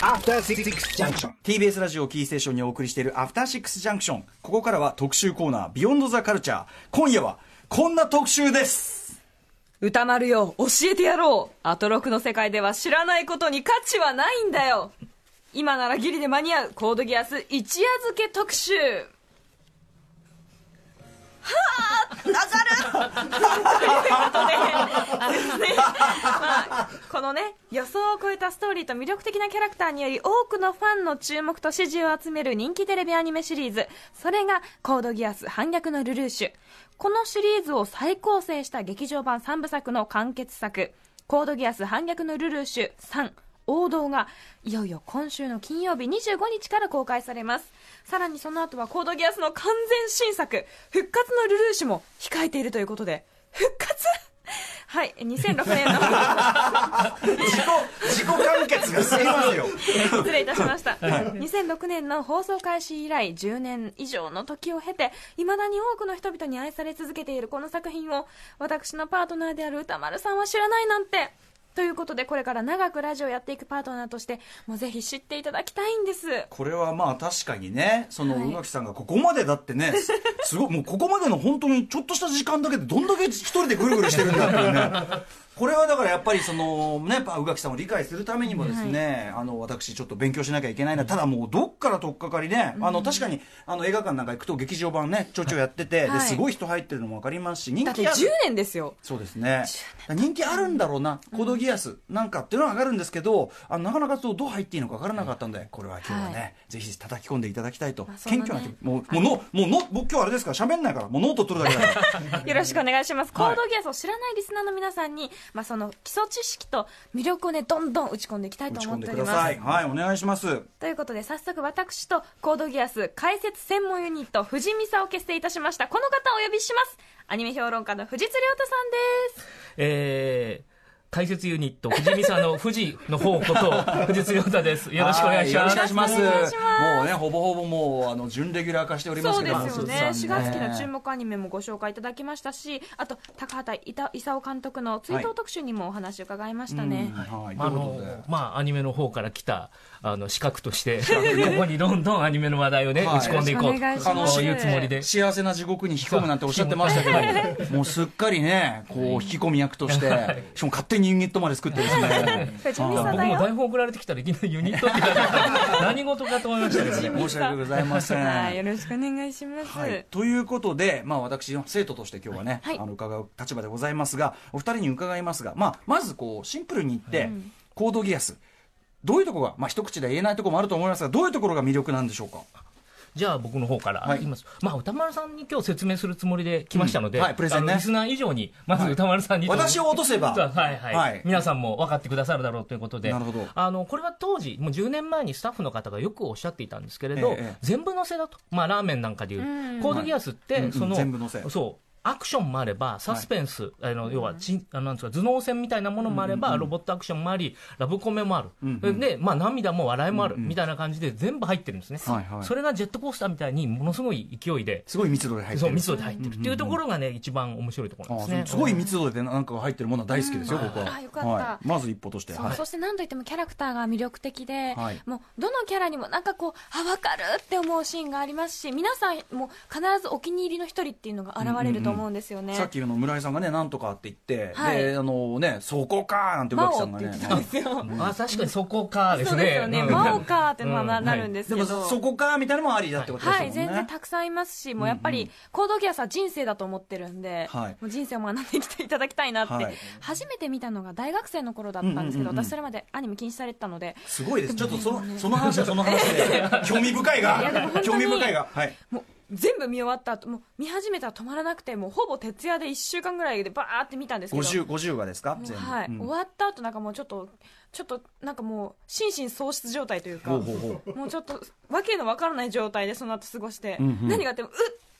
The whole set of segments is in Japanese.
After Six Junction. TBS ラジオをキーステーションにお送りしているアフターシックスジャンクションここからは特集コーナービヨンドザカルチャー今夜はこんな特集です歌丸よ、教えてやろう。アトロクの世界では知らないことに価値はないんだよ。今ならギリで間に合うコードギアス一夜漬け特集。はぁわかるということで、あのですね、まあ、このね、予想を超えたストーリーと魅力的なキャラクターにより多くのファンの注目と支持を集める人気テレビアニメシリーズ、それがコードギアス反逆のルルーシュ。このシリーズを再構成した劇場版3部作の完結作、コードギアス反逆のルルーシュ3、王道がいよいよ今週の金曜日25日から公開されます。さらにその後はコードギアスの完全新作復活のルルーシュも控えているということで。復活？はい2006年の自己 自己完結が過ぎますよ。失礼いたしました、2006年の放送開始以来10年以上の時を経ていまだに多くの人々に愛され続けているこの作品を私のパートナーである歌丸さんは知らないなんてということでこれから長くラジオをやっていくパートナーとしてもうぜひ知っていただきたいんです。これはまあ確かにねそのはい。宇垣さんがここまでだってねすごいもうここまでの本当にちょっとした時間だけでどんだけ一人でぐるぐるしてるんだっていうねこれはだからやっぱりそのね宇垣さんを理解するためにもですね、あの私ちょっと勉強しなきゃいけないなただもうどっから取っかかりね、あの確かにあの映画館なんか行くと劇場版ねちょいちょいやってて、はい。ですごい人入ってるのも分かりますし人だって気ある10年ですよ。そうですね。人気あるんだろうな、コードギアスなんかっていうのは上がるんですけどあのなかなかそうどう入っていいのか分からなかったんでこれは今日はね、はいぜひ叩き込んでいただきたいと、ま謙虚な気もうもうのもうの僕今日あれですから喋んないからもうノート取るだけだから。よろしくお願いします。コはい。ードギアスを知らないリスナーの皆さんに、まあ、その基礎知識と魅力をね、どんどん打ち込んでいきたいと思っておりますください。はいお願いしますということで、早速私とコードギアス解説専門ユニット、藤見さを結成いたしました。この方をお呼びします。アニメ評論家の藤津亮太さんです。えー解説ユニット、藤見さんの富士の方こと、藤津亮太です。よろしくお願いします。はよろしくお願いしますもうねほぼほぼもうあの準レギュラー化しておりますそうけどですよね。4松田さん月期の注目アニメもご紹介いただきましたし、あと、高畑勲監督の追悼特集にもお話を伺いましたね。うんはい、まああということでのまあ、アニメの方から来たあの資格として、ここにどんどんアニメの話題をね、はい。打ち込んでいこうというつもりで。幸せな地獄に引き込むなんておっしゃってましたけど、もうすっかりね、こう引き込み役として、しかも勝手にユニットまで作って ですね、僕も。台本送られてきたらいきなりユニットって何事かと思いましたけどね。申し訳ございません。はい、よろしくお願いします。はい、ということで、まあ、私の生徒として今日はね、はい。あの伺う立場でございますがお二人に伺いますが、まあ、まずこうシンプルに言って、コードギアスどういうところが、まあ、一口で言えないところもあると思いますがどういうところが魅力なんでしょうか？じゃあ僕の方からはい。言います。まあ歌丸さんに今日説明するつもりで来ましたので、うん。はい。プレゼンね。リスナー以上にまず歌丸さんにと、私を落とせば。はいはい、はい。皆さんも分かってくださるだろうということで、なるほど。あのこれは当時もう10年前にスタッフの方がよくおっしゃっていたんですけれど、ええ。全部乗せだと、まあラーメンなんかでいう、うん。コードギアスって、はいうん。うん。その、全部乗せ。そう。アクションもあれば、サスペンス、あの要はち、あのなんですか、頭脳戦みたいなものもあれば、ロボットアクションもあり、ラブコメもある、うんうん。で、まあ、涙も笑いもある、うんうん。みたいな感じで、全部入ってるんですね、はいはい。それがジェットコースターみたいに、ものすごい勢いで、すごい密度で入ってる。そう密度で入ってる。っていうところがね、一番面白いところですね。あすごい密度でなんかが入ってるものは大好きですよ、僕は。あよかった。はい、まず一歩として、そうはい。そして何といってもキャラクターが魅力的で、はい。もうどのキャラにもなんかこうあ分かるって思うシーンがありますし皆さんも必ずお気に入りの一人っていうのが現れると思うんですよね、さっきの村井さんがねなんとかって言って、はい。であのねそこかーなんて宇魔垣さんがね王って言ってたんですよ、あ確かにそこかですね。そうですよね、うん。魔王かってまあなうん。なるんですけど、でもそこかーみたいなのもありだってことですはい、全然たくさんいますし、もうやっぱり、コードギアスは人生だと思ってるんで、はい。もう人生を学んできていただきたいなって、はい。初めて見たのが大学生の頃だったんですけど、うんうんうんうん。私それまでアニメ禁止されてたので、すごいです。ちょっとその、その話はその話で、興味深いいやでもが、本当に興味深いが、はい。もう全部見終わった後、もう見始めたら止まらなくて、もうほぼ徹夜で1週間ぐらいでバーって見たんですけど、50、50話ですか？全部。はい、うん。終わった後なんかもうちょっと、ちょっとなんかもう心神喪失状態というか、もうちょっとわけのわからない状態でその後過ごして、うんうん。何があっても、うっ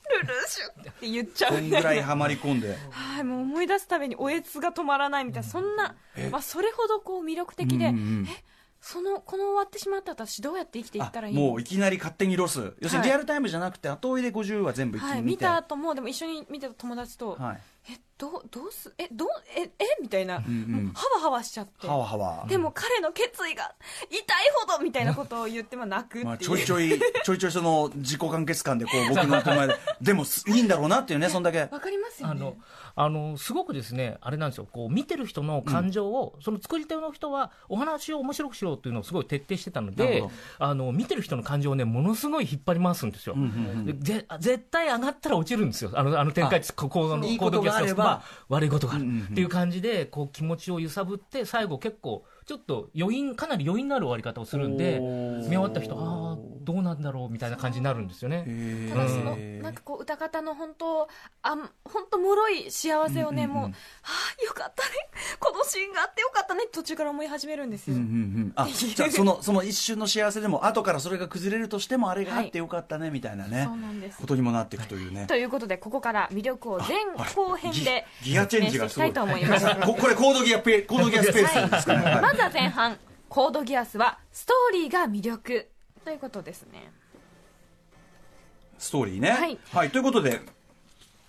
ルルーシュって言っちゃう。こんぐらいはまり込んで。はい、もう思い出すたびにおえつが止まらないみたいな、そんな、まあ、それほどこう魅力的で、うんうんうん。え？そのこの終わってしまった私どうやって生きていったらいいあものういきなり勝手にロス。要するにはいリアルタイムじゃなくて、後追いで50話全部一気はい、に見て。見た後もでも一緒に見てた友達と、はい。えどうどうすえどうええみたいな、んうん。もうハワハワしちゃって。はわはわでも彼の決意が痛いほどみたいなことを言っても泣くっていう、まあ、ちょいちょいちょいちょいその自己完結感でこう 僕の手前で。でもすいいんだろうなっていうねそんだけ。わかりますよね。あのあのすごくですね、あれなんですよ、こう見てる人の感情を、その作り手の人は、お話を面白くしろっていうのをすごい徹底してたのであの見てる人の感情をね、ものすごい引っ張り回すんですよ。でぜ絶対上がったら落ちるんですよ、あのあの展開、ここのいいことがあ悪いことがあるっていう感じで、こう気持ちを揺さぶって、最後、結構、ちょっと余韻、かなり余韻のある終わり方をするんで、見終わった人、ああ、どうなんだろうみたいな感じになるんですよね。ただその、なんかこう歌方の本当あん本当脆い幸せをね、もうはあよかったね。このシーンがあってよかったね。途中から思い始めるんですよ、うんうんうんあじゃあそのその一瞬の幸せでも後からそれが崩れるとしてもあれがあってよかったねみたいなね、そうなんです。ことにもなっていくというね。ということでここから魅力を前後編でギギアチェンジがすごい。説明していきたいと思います。ここれコードギアペコードギアスペースですかね、はい、まずは前半コードギアスはストーリーが魅力。ということですね。ストーリーね。はい。ということで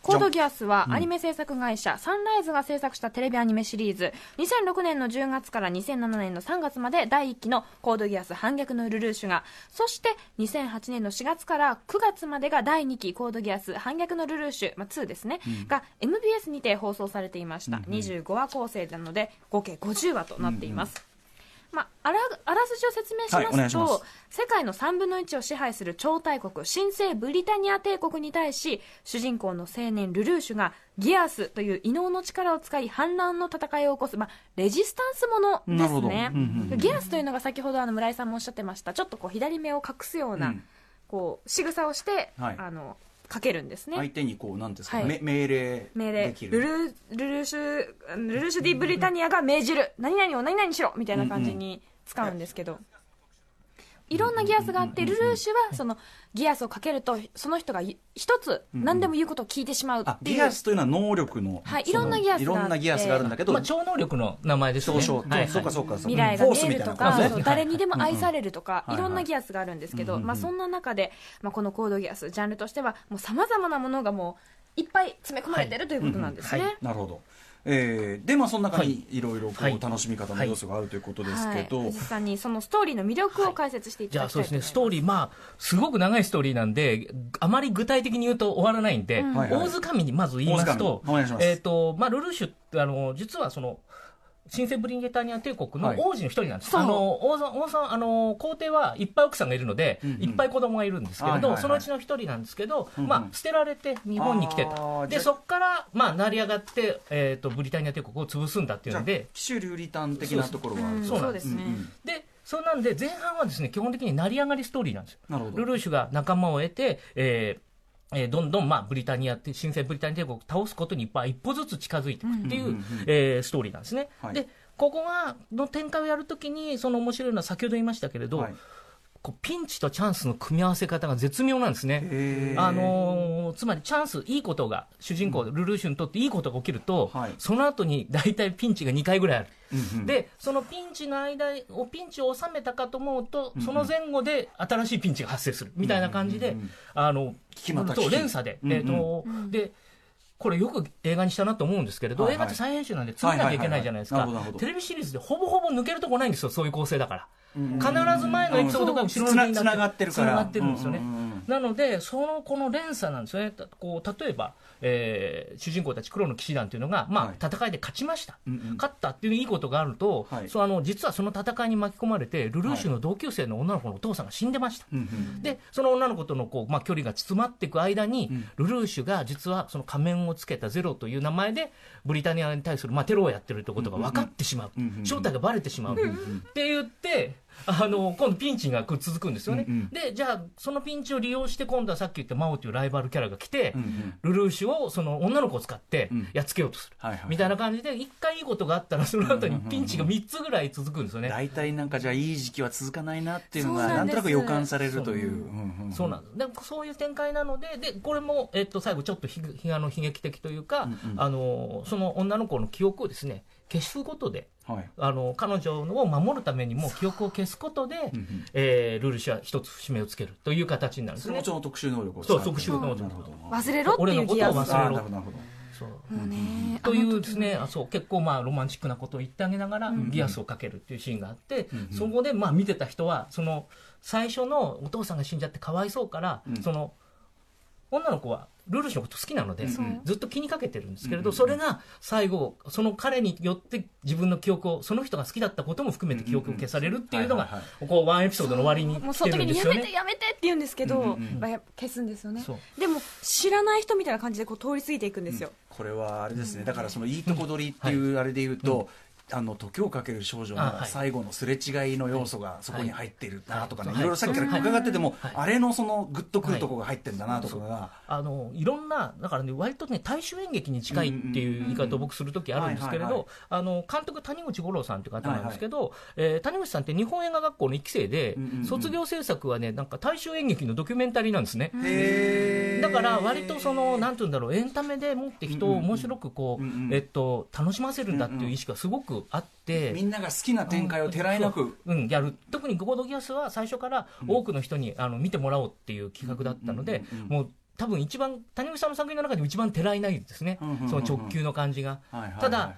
コードギアスはアニメ制作会社、サンライズが制作したテレビアニメシリーズ。2006年の10月から2007年の3月まで第1期のコードギアス反逆のルルーシュが。そして2008年の4月から9月までが第2期コードギアス反逆のルルーシュ、まあ、2ですね、が MBS にて放送されていました、25話構成なので合計50話となっています、まあ、あらあらすじを説明しますと、いします。世界の3分の1を支配する超大国新生ブリタニア帝国に対し主人公の青年ルルーシュがギアスという異能の力を使い反乱の戦いを起こす、まあ、レジスタンスものですね、うんうんうん。ギアスというのが先ほどあの村井さんもおっしゃってました。ちょっとこう左目を隠すような、うん。こう仕草をして、はい。あのかけるんですね、相手にこうなんですか、はい。め命令命令できる。ルルルルーシュルルーシュ・ディ・ブリタニアが命じる。何々を何々にしろみたいな感じに使うんですけど、いろんなギアスがあってルルーシュはそのギアスをかけるとその人が一つ何でも言うことを聞いてしまうあっていう、ギアスというのは能力の、はいいろんなギアスがあって。いろんなギアスがあるんだけど、まあ、超能力の名前ですね。そうそう、はいそうかそうかそうか。未来が見えるとか、誰にでも愛されるとか、いろんなギアスがあるんですけど、まあ、そんな中で、まあ、このコードギアスジャンルとしてはもうさまざまなものがもういっぱい詰め込まれてるということなんですね。なるほど。えーでまあその中にい。ろいろこう、はい。楽しみ方の要素があるということですけど、はい、藤井さんにそのストーリーの魅力を解説していたじゃだきたいと思います、あそうですね、ストーリー、まあ、すごく長いストーリーなんで、あまり具体的に言うと終わらないんで、うん。はいはい。大づかみにまず言いますと大づかみお願いし、ます。えっ、と、まあ、ルルーシュあの、実はその、新生ブリゲタニア帝国のはい。王子の一人なんです、そう。あの王さん王さんあの皇帝はいっぱい奥さんがいるので、うんうん。いっぱい子供がいるんですけれど、はいはいはい。そのうちの一人なんですけど、うんうん。まあ、捨てられて日本に来てた、でそこから、まあ、成り上がって、えー、とブリタニア帝国を潰すんだっていうので、騎手流利端的なところがあるうんそう。ですね、うんうん。でそうなんで、前半はですね基本的に成り上がりストーリーなんですよ。ルルーシュが仲間を得て、えーえーどんどん、まあ、ブリタニアって新生ブリタニア帝国を倒すことにまあ一歩ずつ近づいていくっていう、えーストーリーなんですね。はい。でここがの展開をやるときにその面白いのは先ほど言いましたけれど、はいこうピンチとチャンスの組み合わせ方が絶妙なんですね。あのーつまりチャンス、いいことが、主人公、ルルーシュにとっていいことが起きると、はい。その後に大体ピンチが2回ぐらいある。うんうん。で、そのピンチの間を、ピンチを収めたかと思うと、うんその前後で新しいピンチが発生する。みたいな感じで、うんうんうん。あの、聞きまた聞きそう連鎖で、うんうん。えっ、と、で、これよく映画にしたなと思うんですけれど、はいはい映画って再編集なんで作らなきゃいけないじゃないですか。テレビシリーズでほぼほぼ抜けるとこないんですよ、そういう構成だから。必ず前のエピソードが後ろにつながってるから。つながってるんですよね。なので、そのこの連鎖なんですよね、たこう例えば、えー主人公たち黒の騎士団というのが、まあはい。戦いで勝ちました、うんうん。勝ったっていういいことがあると、はい。そうあの実はその戦いに巻き込まれて、ルルーシュの同級生の女の子のお父さんが死んでました。うんうんでその女の子とのこう、まあ、距離が詰まっていく間に、うん。ルルーシュが実はその仮面をつけたゼロという名前でブリタニアに対する、まあ、テロをやってるということが分かってしまう、うんうんうん正体がバレてしまう、うんうん。って言ってあの今度ピンチがこう続くんですよね、うんうん。でじゃあそのピンチを利用して今度はさっき言ったマオというライバルキャラが来て、うんうん。ルルーシュをその女の子を使ってうん。やっつけようとする、みたいな感じで一回いいことがあったらその後にピンチが3つぐらい続くんですよね、大体なんかじゃあいい時期は続かないなっていうのがなんんとなく予感されるという。そう。なんです。でそういう展開なのででこれも、えっと、最後ちょっとひひあの悲劇的というか、うんうん。あのその女の子の記憶をですね消すことではい。あの彼女を守るためにも記憶を消すことで、うんうん。えールールシュは一つ節目をつけるという形になるんですね。それも。特殊能力を特殊能力なるほど。忘れろっていうギアス俺のことを忘れろあーなるほどなるほど。そうもう。ねというですね、あそう結構まあロマンチックなことを言ってあげながら、ギアスをかけるっていうシーンがあって、そこでまあ見てた人はその最初のお父さんが死んじゃってかわいそうから、その女の子はルルーシュのこと好きなので、うん。ずっと気にかけてるんですけれど、それが最後その彼によって自分の記憶をその人が好きだったことも含めて記憶を消されるっていうのがこうワンエピソードの終わりにもう。その来てる時にやめてんですよね。やめてって言うんですけど、うんうんうん。まあや消すんですよね。でも知らない人みたいな感じでこう通り過ぎていくんですよ、これはあれですね、だからそのいいとこ取りっていうあれで言うと、あの時をかける少女の最後のすれ違いの要素がそこに入っているなとかね、はい。いろいろさっきから伺ってても、はい。あれのそのグッとくるとこが入ってんだなとかが、あのいろんなだからね割とね大衆演劇に近いっていう言い方を僕する時あるんですけれどあの監督谷口五郎さんっていう方なんですけど、えー谷口さんって日本映画学校の1期生で、うんうんうん。卒業制作はねなんか大衆演劇のドキュメンタリーなんですね。へーだから割とそのなんていうんだろうエンタメでもって人を面白くこう、うんうん。えっと楽しませるんだっていう意識がすごくあって、みんなが好きな展開をてらいなく、うん、やる。特に「ゴードギアス」は最初から多くの人に、あの見てもらおうっていう企画だったので、もう多分一番谷口さんの作品の中でも一番てらいないですね、その直球の感じが、ただ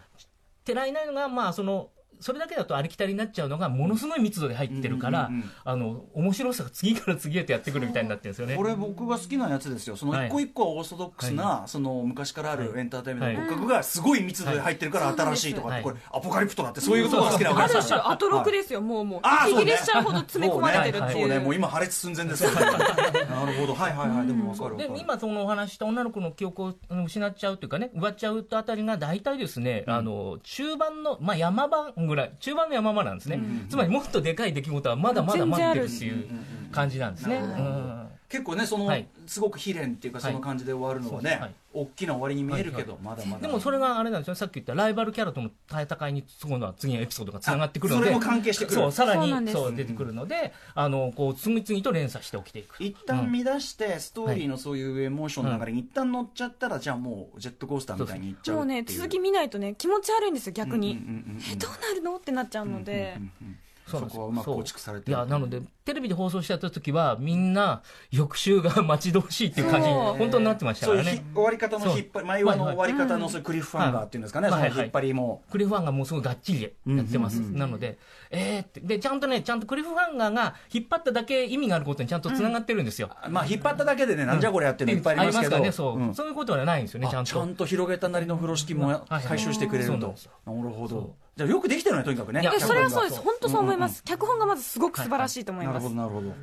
てらいないのがまあそのそれだけだとありきたりになっちゃうのがものすごい密度で入ってるから、うんうんうん。うんあの面白さが次から次へとやってくるみたいになってるんですよねこれ僕が好きなやつですよ。そのはい一個一個はオーソドックスな、その昔からあるエンターテインメントのはい。骨格がすごい密度で入ってるから新しいとかって、はいこれアポカリプトだってそういうところが好きなわけですよ。種アトロクですよ、もうもう。あー息切れしちゃうほど詰め込まれてるっていう。そうねもう今破裂寸前ですよ。なるほど。はいはいはい。でも分かるで分かる。今そのお話した女の子の記憶をうん失っちゃうというかね奪っちゃうとあたりが大体ですね、あの中盤の、まあ、山場ぐらい中盤の山場なんですね、つまりもっとでかい出来事はまだまだ待ってるっていう感じなんですね、うん結構ねその、はい。すごく悲恋っていうかその感じで終わるのはね、はい。大きな終わりに見えるけど、まだまだ。でもそれがあれなんですよ。さっき言ったライバルキャラとの戦いに今度は次のエピソードがつながってくるのであそれも関係してくる。そうさらにそう出てくるので、あのこう次々と連鎖して起きていく。一旦乱してストーリーのそういうエモーションの流れに一旦乗っちゃったらじゃあもうジェットコースターみたいにいっちゃうもうね続き見ないとね気持ち悪いんですよ逆に、うんうんうんうんえどうなるの？ってなっちゃうので、うんうんうんそうなんそこはうまく構築されていやなのでテレビで放送してた時はみんな翌週が待ち遠しいっていう感じ本当になってましたからね。終わり方の引っ張り毎話の終わり方のクリフハンガーっていうんですかね、はい。引っ張りも、クリフハンガーもすごいがっちりやってます、なのでえーって。でちゃんとねちゃんとクリフハンガーが引っ張っただけ意味があることにちゃんとつながってるんですよ、まあ引っ張っただけでね、なんじゃこれやってるの？いっぱいありますけど、ね。そう、うん。そういうことはないんですよねちゃんと。あちゃんと広げたなりの風呂敷も回収してくれると。なるほど。じゃあよくできてるね、とにかくね。いやえそれはそうです。脚本当そう思います、脚本がまずすごく素晴らしいと思います、るほど、なるほど。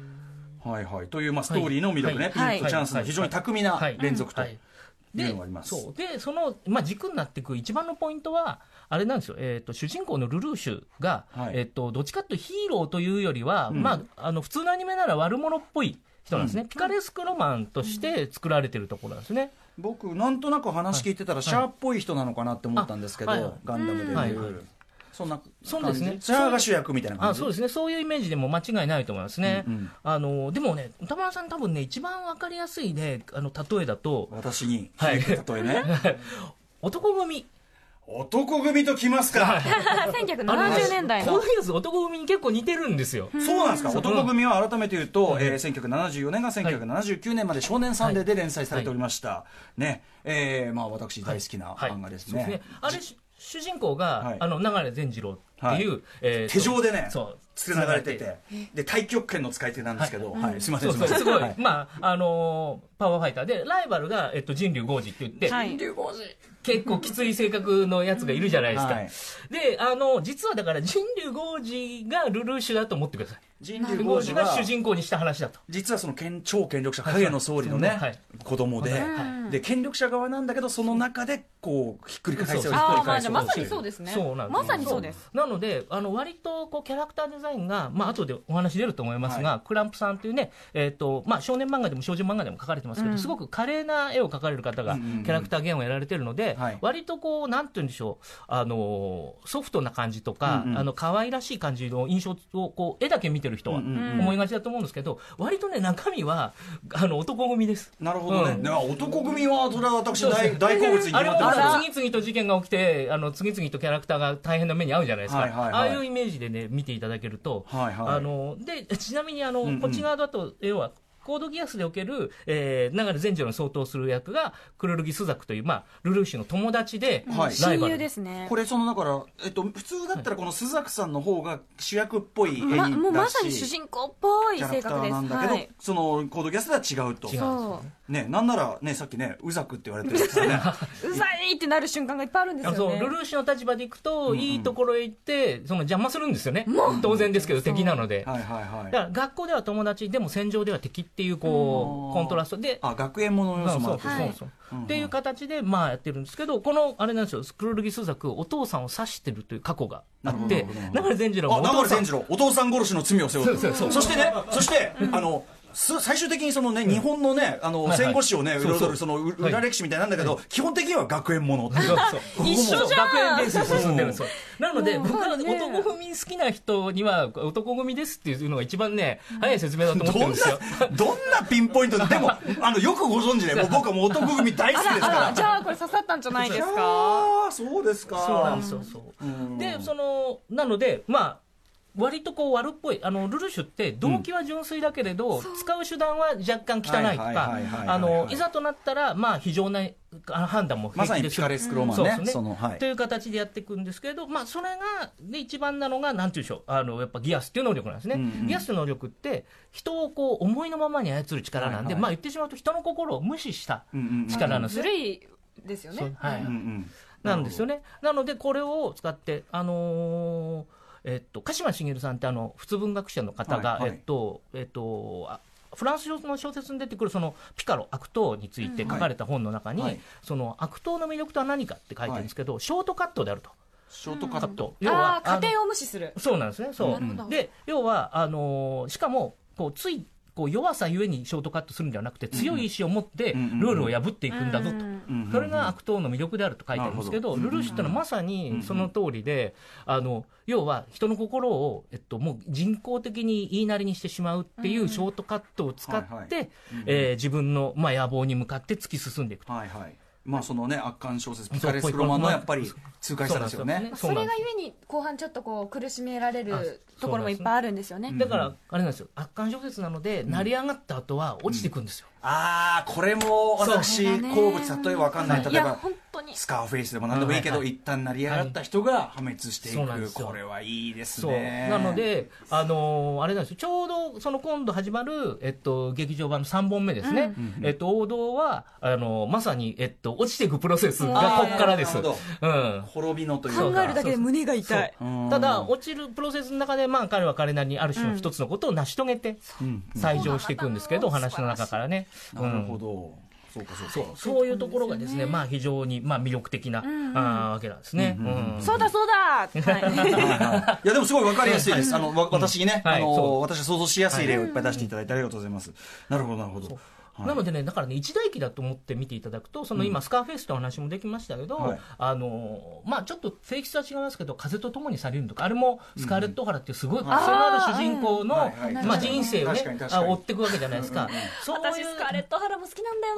はいはい。という、まあ、ストーリーの魅力ね、ピはい。ンクチャンスの非常に巧みなはい。連続とはい。いうのがあります。そう。でその、まあ、軸になっていく一番のポイントはあれなんですよ、えー、と主人公のルルーシュが、はい。えー、とどっちかというとヒーローというよりは、ん。まあ、あの普通のアニメなら悪者っぽい人なんですね、ピカレスクロマンとして作られてるところなんですね。僕、なんとなく話聞いてたら、シャアっぽい人なのかなって思ったんですけど、ガンダムで。そんなそうですね。感じ？シャアが主役みたいな感じ？あそうですね。そういうイメージでも間違いないと思いますね、うんうん。あのでもね歌丸さん多分ね一番わかりやすいねあの例えだと私にはい。例えね。男組。男組ときますか。1970年代の。こういうやつ男組に結構似てるんですよ。そうなんですか、男組は改めて言うと、うん。えー、1974年が1979年まで少年サンデーで連載されておりました、ね。えーまあ、私大好きな漫画ですね。あれし主人公が、はい。あの流れ善次郎っていう、えーと手錠でね。そうつながれてて、で太極拳の使い手なんですけど、はい。すみません、そうそう。すごい、はい。まああのーパワーファイター。でライバルが、えっと、人竜豪司って言って、はい。結構きつい性格のやつがいるじゃないですか、はい。であの実はだから人竜豪司がルルーシュだと思ってください。人竜豪豪司は司が主人公にした話だと。実はその権超権力者影の総理のね、はい。子供で、はい。で権力者側なんだけどその中でこうひっくり返せをひっくり返せをじゃあまさにそうですね。そうなんですまさにそうです。なのであの割とこうキャラクターデザインが、まあ後でお話出ると思いますが、クランプさんというね、えーとまあ、少年漫画でも少女漫画でも描かれてますけど、すごく華麗な絵を描かれる方がうんうんうん。キャラクターゲームをやられてるので、はい。割とこうなんて言うんでしょうあのソフトな感じとか、うんうん。あの可愛らしい感じの印象をこう絵だけ見てる人はうんうんうん。思いがちだと思うんですけど、割とね中身はあの男組です。なるほどね、うん。では男組はそれは私大大好物にあれも決まってますまだ次々と事件が起きてあの次々とキャラクターが大変な目に遭うじゃないですか、はいはいはい。ああいうイメージでね見ていただけると、はいはい。あのでちなみにあの、うんうん。こっち側だと要はコードギアスでおける、えー、流れ善次郎に相当する役が、クルルギスザクという、まあ、ルルーシュの友達で、はい。親友ライバル。ですね。これそのだから、えっと、普通だったらこの須崎さんの方が主役っぽい演ま、技もうまさに主人公っぽいキャラクター性格ですなんだけど、はい。そのコードギャスでは違うと。違うね。なんならねさっきねうざくって言われてるんですよね。うざいってなる瞬間がいっぱいあるんですあそうよねルルーシュの立場でいくと、いいところへ行って、その邪魔するんですよね、当然ですけど、敵なので。はいはいはい。だから学校では友達、でも戦場では敵っていう、こうコントラスト。で、あ学園ものの要素もあそうってはいそう。そうそう、っていう形で、まあ、やってるんですけど、この、あれなんですよ、スクロルギスザク、お父さんを刺してるという過去があって流善次郎もあお父さん流善次郎。お父さん殺しの罪を背負ってそしてねそしてあのす最終的にそのね日本のねあの戦後史をね彩るそのう裏歴史みたいなんだけど基本的には学園ものそうそう。一緒じゃん。学園ベースに進んでるん。ですよなので僕は男組好きな人には男組ですっていうのが一番ね早い説明だと思ってるどんんですよ。などんなピンポイントででも あのよくご存知で僕はもう男組大好きですから。あらじゃあこれ刺さったんじゃないですか？ああそうですか。そうなんですよそう。でそのなのでまあ割とこう悪っぽいあのルルシュって動機は純粋だけれど、使う手段は若干汚いとかはいざとなったらまあ非常なあ判断もまさに平気です。るピカレスクローマンね。そうですね。そのはい。という形でやっていくんですけれど、まあ、それがで一番なのがなんていうんでしょうあのやっぱギアスっていう能力なんですね、うんうんギアスの能力って人をこう思いのままに操る力なんで、はいはいまあ、言ってしまうと人の心を無視したうんうんうん力なんですねずるいですよね。はい。うんうん。なんですよね。なので、これを使って、あのーえっと、鹿島茂さんってあの、普通文学者の方が、はいはいえっと、えっと、あフランスの小説に出てくるそのピカロ悪党について書かれた本の中に、はいはいその悪党の魅力とは何かって書いてるんですけど、ショートカットであると。ショートカット。要あはあ家庭を無視するそうなんですね。そう。で、要は、あのーしかも、こう、つい、こう弱さゆえにショートカットするんじゃなくて、強い意志を持ってルールを破っていくんだぞと。それが悪党の魅力であると書いてあるんですけど、ルルーシュってのはまさにその通りで、あの要は人の心を、えっと、もう人工的に言いなりにしてしまうっていうショートカットを使って、自分の、まあ、野望に向かって突き進んでいくと。はいはいまあそのね圧巻小説ピカレスクロマンのやっぱり痛快さですよ。ねそれがゆえに後半ちょっとこう苦しめられあるところもいっぱいあるんですよね。だから、あれなんですよ、圧巻小説なので、成り上がった後は落ちていくんですよ。ああこれも私好物例えばわかんない。例えば本当に。スカーフェイスでも何でもいいけど、一旦成り上がった人が破滅していく。これはいいですね。なので、あのーあれなんですよ、ちょうどその今度始まる、えっと、劇場版の3本目ですね、えっと、王道はあのーまさに、えっと、落ちていくプロセスがここからです。うん。滅びのという考かえるだけで胸が痛い。うんただ、落ちるプロセスの中で、まあ、彼は彼なりにある種の一つのことを成し遂げて、うん。再上していくんですけど、お話の中からね。なるほうんど、そうかそうか。そう。いうところがですね、まあ、非常に、まあ、魅力的な、あーわけなんですね。うんうんうんうん。そうだそうだはい。いやでもすごいわかりやすいです。あのわ私にね、あはい。そのう。私は想像しやすい例をいっぱい出していただいてありがとうございます。なるほどなるほど。はい。なのでね、だからね、一大期だと思って見ていただくと、その今、スカーフェイスという話もできましたけど、はい。あのまあ、ちょっと性質は違いますけど、風と共に去りるとか、あれもスカーレット・オハラっていうすごい癖のある主人公の、はいはい。まあ、人生をね追っていくわけじゃないですか。そういう。私スカーレット・ハラも好きなんだよ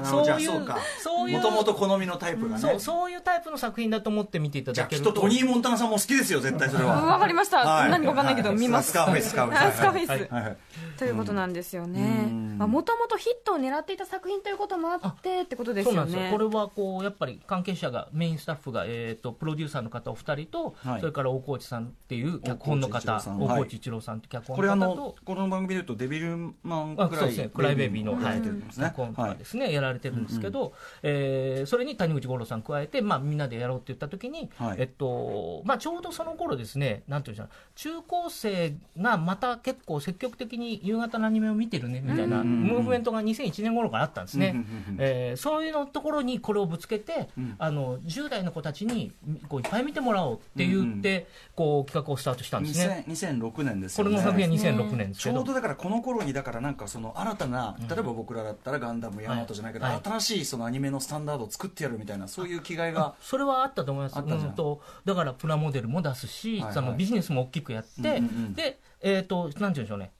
なそういう。どじゃあそうか。そういう。もともと好みのタイプがね。そうそういうタイプの作品だと思って見ていただけると。きっとトニー・モンタナさんも好きですよ絶対それは。わかりました、はい。何かわかんないけど見ます。スカーフェイススカーフェイス。ということなんですよね。うんもともとヒットを狙っていた作品ということもあってってことですよそうなんですよ。ねこれはこうやっぱり関係者がメインスタッフが、えー、とプロデューサーの方お二人と、はい。それから大河内さんっていう脚本の方大河内一郎さんって脚これあの本の方と。この番組で言うとデビルマンあクライそうですね、クライベイビーの、やはい。脚本とはいかですね、やられてるんですけど、えーそれに谷口五郎さん加えて、まあ、みんなでやろうって言った時に、はい。えっとまあ、ちょうどその頃ですね、なんていうんでしょう中高生がまた結構積極的に夕方のアニメを見てるねみたいな、うんムーブメントが2001年頃からあったんですね。えーそういうのところにこれをぶつけて、うん。あの10代の子たちにこういっぱい見てもらおうって言って、こう企画をスタートしたんですね。2000 2006年ですこよね。れの作品は2006年ですけどちょうどだからこの頃にだからなんかその新たな例えば僕らだったらガンダムヤマトじゃないけど、はい。新しいそのアニメのスタンダードを作ってやるみたいなそういう気概がそれはあったと思います。あったじゃん。うんとだからプラモデルも出すし、そのビジネスも大きくやって、で、えー、となんて言うんでしょうね。そ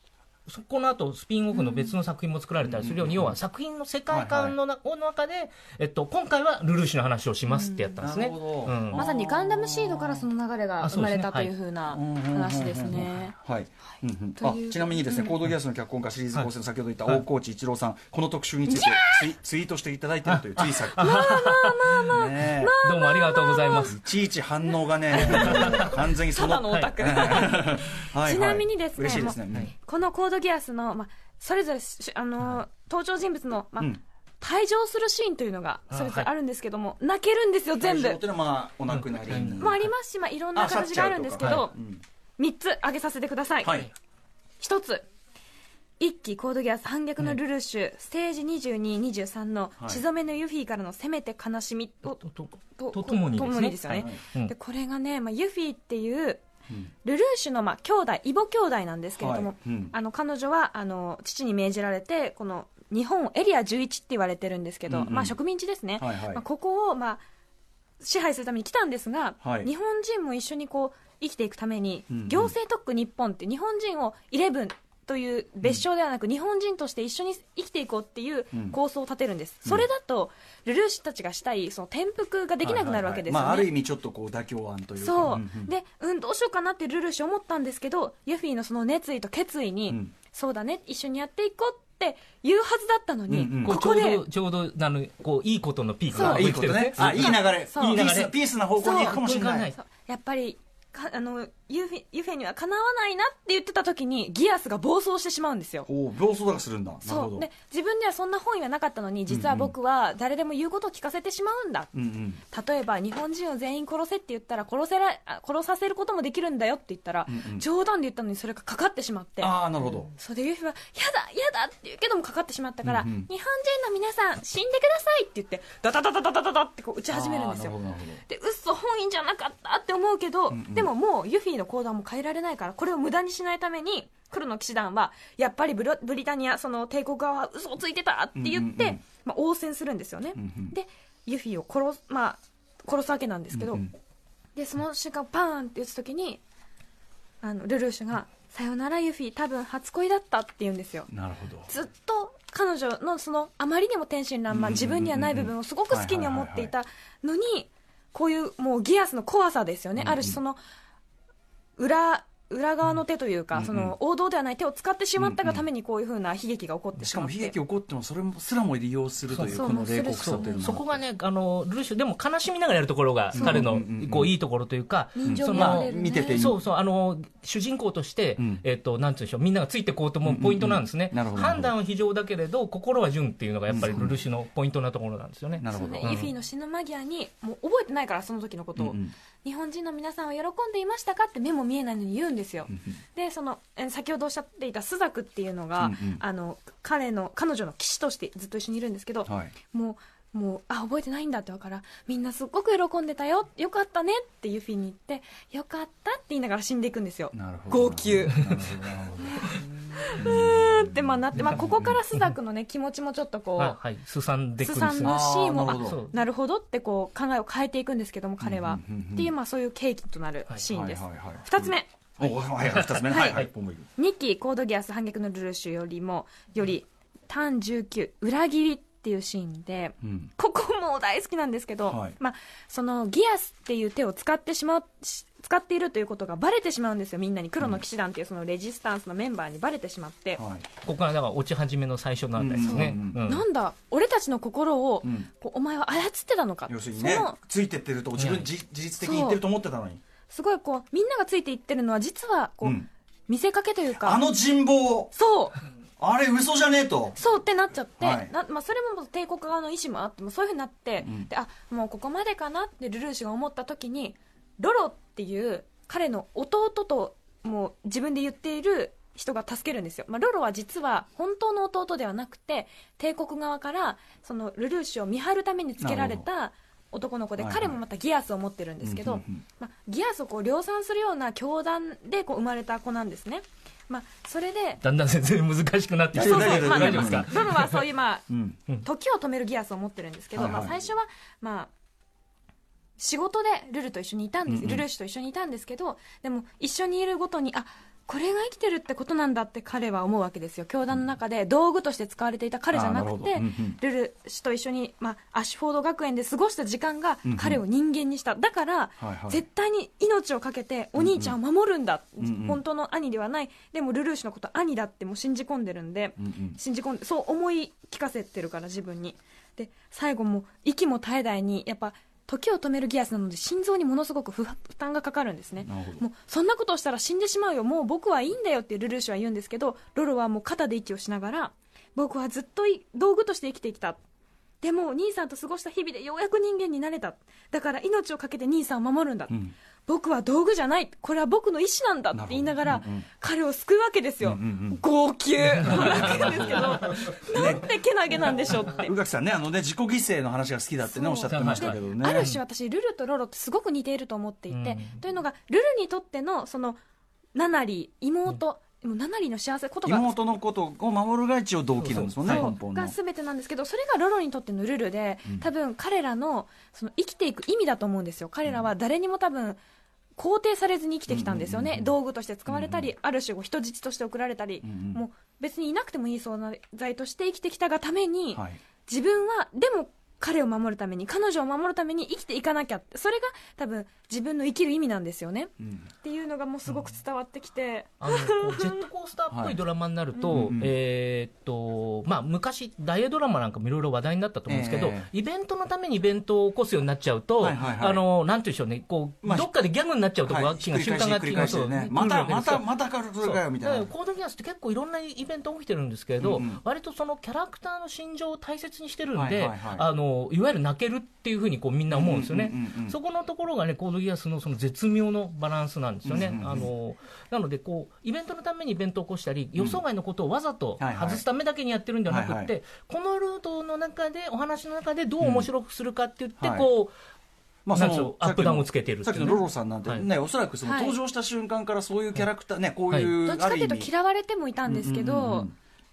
この後スピンオフの別の作品も作られたりするように、要は作品の世界観の中で、えっと、今回はルルーシュの話をしますってやったんですね。なるほど。うん。まさにガンダムシードからその流れが生まれたというふうなうん話ですね。はい、ちなみにですね、コードギアスの脚本家シリーズ構成の先ほど言った大河内一郎さん、この特集についてツイツイートしていただいてるというついさっき。まあまあまあねどうもありがとうございます。いちいち反応がね、完全にそたの。だのオタク。はい。はい。ちなみにですね嬉しいですね。もうこのコードギアスの、まあ、それぞれしあの、登場人物の、まあうん。退場するシーンというのがそれぞれあるんですけども、泣けるんですよ、全部。まあお亡くなりに。もありますし、まあ、いろんな形があるんですけど、はい。3つ挙げさせてください。はい。1つ。一期コードギアス反逆のルルーシュ、ステージ22、23のはい。血染めのユフィからのせめて悲しみと、ととととともにですね。ですよね。でこれがね、まあ、ユフィっていううんルルーシュのまあ兄弟異母兄弟なんですけれども、はい。うん。あの彼女はあの父に命じられてこの日本エリア11って言われてるんですけど、うんうん。まあ、植民地ですね、はいはい。まあ、ここを、まあ、支配するために来たんですが、はい。日本人も一緒にこう生きていくために、行政特区日本って日本人を11という別称ではなく、日本人として一緒に生きていこうっていううん。構想を立てるんです、それだとルルーシュたちがしたいその転覆ができなくなるわけですよね、まあある意味ちょっとこう妥協案というか。そう、んんで、うん、どうしようかなってルルーシュ思ったんですけど、ユフィのその熱意と決意に、うん。そうだね、一緒にやっていこうって言うはずだったのに、うんうん。こうちょうここでど、、ちょうど、あの、こう、いいことのピークがあいいことね。あいい流れ。そう。いい流れ。いい流れピースな方向に行くかもしれない。そう。やっぱり、かあのユフィユフェにはかなわないなって言ってた時にギアスが暴走してしまうんですよ。お暴走だかするんだ。そう。で自分ではそんな本意はなかったのに実は僕は誰でも言うことを聞かせてしまうんだ、うんうん、例えば日本人を全員殺せって言ったら殺せら殺させることもできるんだよって言ったら、うんうん、冗談で言ったのにそれがかかってしまって。あなるほど。それでユフェは「やだやだ」って言うけどもかかってしまったから、うんうん、日本人の皆さん死んでくださいって言ってダダダダダダダってこう打ち始めるんですよ。でじゃなかったって思うけど、んうん。でももうユフィの行動はもう変えられないからこれを無駄にしないために黒の騎士団はやっぱりブロブリタニアその帝国側は嘘をついてたって言って、うんうんうん。まあ、応戦するんですよね、うんうんでユフィを殺す,、まあ、殺すわけなんですけど、うんうん。でその瞬間パーンって打つ時にあのルルーシュが「さよならユフィ多分初恋だった」って言うんですよ。なるほど。ずっと彼女のそのあまりにも天真爛漫自分にはない部分をすごく好きに思っていたのにこういうもうギアスの怖さですよね、ある種その裏裏側の手というか、うんその王道ではない手を使ってしまったがためにこういうふうな悲劇が起こってししまって。かも悲劇起こってもそれもすらも利用するというこの冷酷さというのもそこがね、あの、ルルーシュ、でも悲しみながらやるところが彼のうんうんうん、こう、いいところというか、人情その見てていい。そうそう、あの、主人公として、うん。えっと、なんていうんでしょう、みんながついていこうと思うポイントなんですね。判断は非常だけれど、心は純っていうのがやっぱりルルーシュのポイントなところなんですよね。なるほど。そう。ね、ユフィの死ぬ間際にもう覚えてないからその時のことを、うんうん日本人の皆さんは喜んでいましたかって目も見えないのに言うんですよ、うんでそのえ先ほどおっしゃっていたスザクっていうのが、うんうん。あの彼の彼女の騎士としてずっと一緒にいるんですけど、はい。もうもうあ覚えてないんだって分からみんなすっごく喜んでたよよかったねってユフィに言ってよかったって言いながら死んでいくんですよ。号泣ってまあなって、まあ、ここからスザクのね気持ちもちょっとこう、はい、はい、すさんですさんの。シーンもあーなるほど。あなるほどってこう考えを変えていくんですけども彼は、うんうんうん。うんっていうまあそういう契機となるシーンです、はいはいはい2つ目。おはいはい二つ目。ねははいいはいポンポン2期コードギアス反逆のルルーシュよりもよりターン19裏切りっていうシーンでうん。ここも大好きなんですけど、はい。まあ、そのギアスっていう手を使ってしまうし使っているということがバレてしまうんですよ。みんなに黒の騎士団っていうそのレジスタンスのメンバーにバレてしまって、はい。ここからだから落ち始めの最初なんですね。うんうんうん。なんだ俺たちの心を、うん。こうお前は操ってたのか？要するにねそのついてってると自分自律的に言ってると思ってたのに。すごいこうみんながついていってるのは実はこう、うん。見せかけというか。あの人望そう。あれ嘘じゃねえと。そうってなっちゃって、はい。なまあ、それも帝国側の意思もあってもそういうふうになって、うん。であもうここまでかなってルルーシュが思った時にロロっていう彼の弟ともう自分で言っている人が助けるんですよ、まあ、ロロは実は本当の弟ではなくて帝国側からそのルルーシュを見張るためにつけられた男の子ではいはい。彼もまたギアスを持ってるんですけど、うんうんうん。まあ、ギアスをこう量産するような教団でこう生まれた子なんですね、まあ、それでだんだん全然難しくなってきてそうそうまあロロはそういう、まあ、うん。時を止めるギアスを持ってるんですけど、はいはい。まあ、最初は、まあ、仕事でルルと一緒にいたんです、うんうん。ルルーシュと一緒にいたんですけどでも一緒にいるごとにあこれが生きてるってことなんだって彼は思うわけですよ。教団の中で道具として使われていた彼じゃなくてど。うんうんルル氏と一緒に、まあ、アシュフォード学園で過ごした時間が彼を人間にした。だから、はいはい。絶対に命を懸けてお兄ちゃんを守るんだ、うんうん。本当の兄ではない。でもルルー氏のことは兄だってもう信じ込んでるんで、うんうん。信じ込んでそう思い聞かせてるから自分に。で最後も息も絶え絶えにやっぱ時を止めるギアスなので心臓にものすごく負負担がかかるんですね。もうそんなことをしたら死んでしまうよ。もう僕はいいんだよってルルーシュは言うんですけどロロはもう肩で息をしながら僕はずっとい道具として生きてきたでも兄さんと過ごした日々でようやく人間になれた。だから命を懸けて兄さんを守るんだ、うん。僕は道具じゃない。これは僕の意思なんだって言いながら彼を救うわけですよ、うんうんうん。号泣。泣くんですけどなんでけなげなんでしょうって。宇垣さんねあのね自己犠牲の話が好きだってねおっしゃってましたけどね。ある種私ルルとロロってすごく似ていると思っていて、うん。というのがルルにとってのそのナナリ妹、でもナナリの幸せことが。妹のことを守るが一応動機なんですもんねが全てなんですけどそれがロロにとってのルルで、多分彼らのその生きていく意味だと思うんですよ。彼らは誰にも多分肯定されずに生きてきたんですよね、道具として使われたり、ある種人質として送られたり、んうん。もう別にいなくてもいい存在として生きてきたがために、はい。自分はでも彼を守るために彼女を守るために生きていかなきゃってそれが多分自分の生きる意味なんですよね、うん。っていうのがもうすごく伝わってきて、あのこう ジェットコースターっぽいドラマになると、はいうんえーっとまあ、昔、大映ドラマなんかもいろいろ話題になったと思うんですけど、えイベントのためにイベントを起こすようになっちゃうと、はいはいはい。あのなんていうんでしょうね、こうまあどっかでギャグになっちゃうとこが、はい気が習慣がね。またまたまたかそれかよみたいな。コードギアスって結構いろんなイベント起きてるんですけれど、うんうん。割とそのキャラクターの心情を大切にしてるんで、はいはいはい。あのいわゆる泣けるっていうふうにこうみんな思うんですよね、うんうんうんうんそこのところがねコードギアスのその絶妙のバランスなんですよね、うんうんうんあのなのでこうイベントのためにイベントを起こしたり、予想外のことをわざと外すためだけにやってるんではなくって、はいはい。このルートの中でお話の中でどう面白くするかって言って、うん。はい。こう、まあ、そのアップダウンをつけてるっていうね。さっきのロロさんなんてね、はい。おそらくそのはい。登場した瞬間からそういうキャラクターね、こういう、どっちかというと嫌われてもいたんですけど、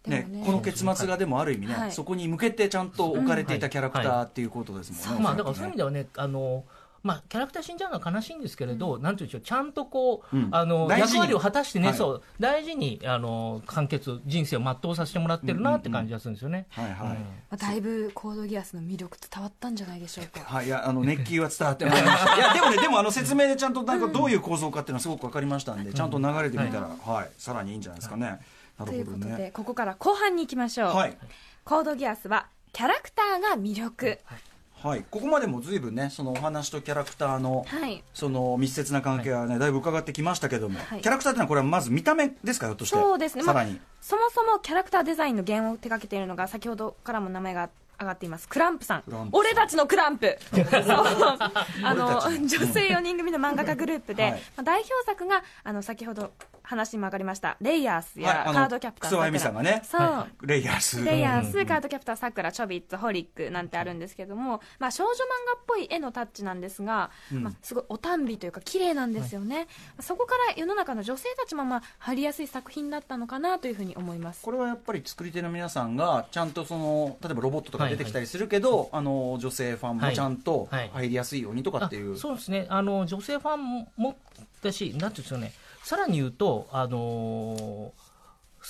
ねね。この結末がでもある意味ね、はい。そこに向けてちゃんと置かれていたキャラクターっていうことですもんね。まあ、だからそういう意味でではね、あのまあ、キャラクター死んじゃうのは悲しいんですけれど、なんていうんでしょう、ちゃんとこう、うん。あの大事に。役割を果たしてね、はい。そう大事にあの完結、人生を全うさせてもらってるなって感じがするんですよね。はいはい。まあ、だいぶコードギアスの魅力伝わったんじゃないでしょうか。はい、いや、あの、熱気は伝わってまいりました。いや、でもね、でも、あの、説明でちゃんと、なんか、どういう構造かっていうのはすごくわかりましたんで、ちゃんと流れてみたら、はい、さらにいいんじゃないですかね。なということで。ここから後半に行きましょう、はい。コードギアスはキャラクターが魅力。はい。ここまでも随分ね、そのお話とキャラクターの、はい。その密接な関係はね、だいぶ伺ってきましたけども、はい。キャラクターってのはこれはまず見た目ですか、ひょっとして？そうですね、まあさらに。そもそもキャラクターデザインの原を手掛けているのが先ほどからも名前が上がっています。クランプさん。俺たちのクランプ。あの女性4人組の漫画家グループで、はい。まあ、代表作があの先ほど話にも上がりました。レイヤースやカードキャプター草間由美さんがねそう、はレイヤース。レイヤース、カードキャプター、さくら、チョビッツ、ホリックなんてあるんですけども、まあ、少女漫画っぽい絵のタッチなんですが、まあ、すごいおたんびというか綺麗なんですよね、そこから世の中の女性たちもまあ入りやすい作品だったのかなというふうに思います。これはやっぱり作り手の皆さんがちゃんとその例えばロボットとか出てきたりするけど、あの女性ファンもちゃんとはい。入りやすいようにとかあっていう、そうですね。あの女性ファンもだしなんていうんですよねさらに言うとあのー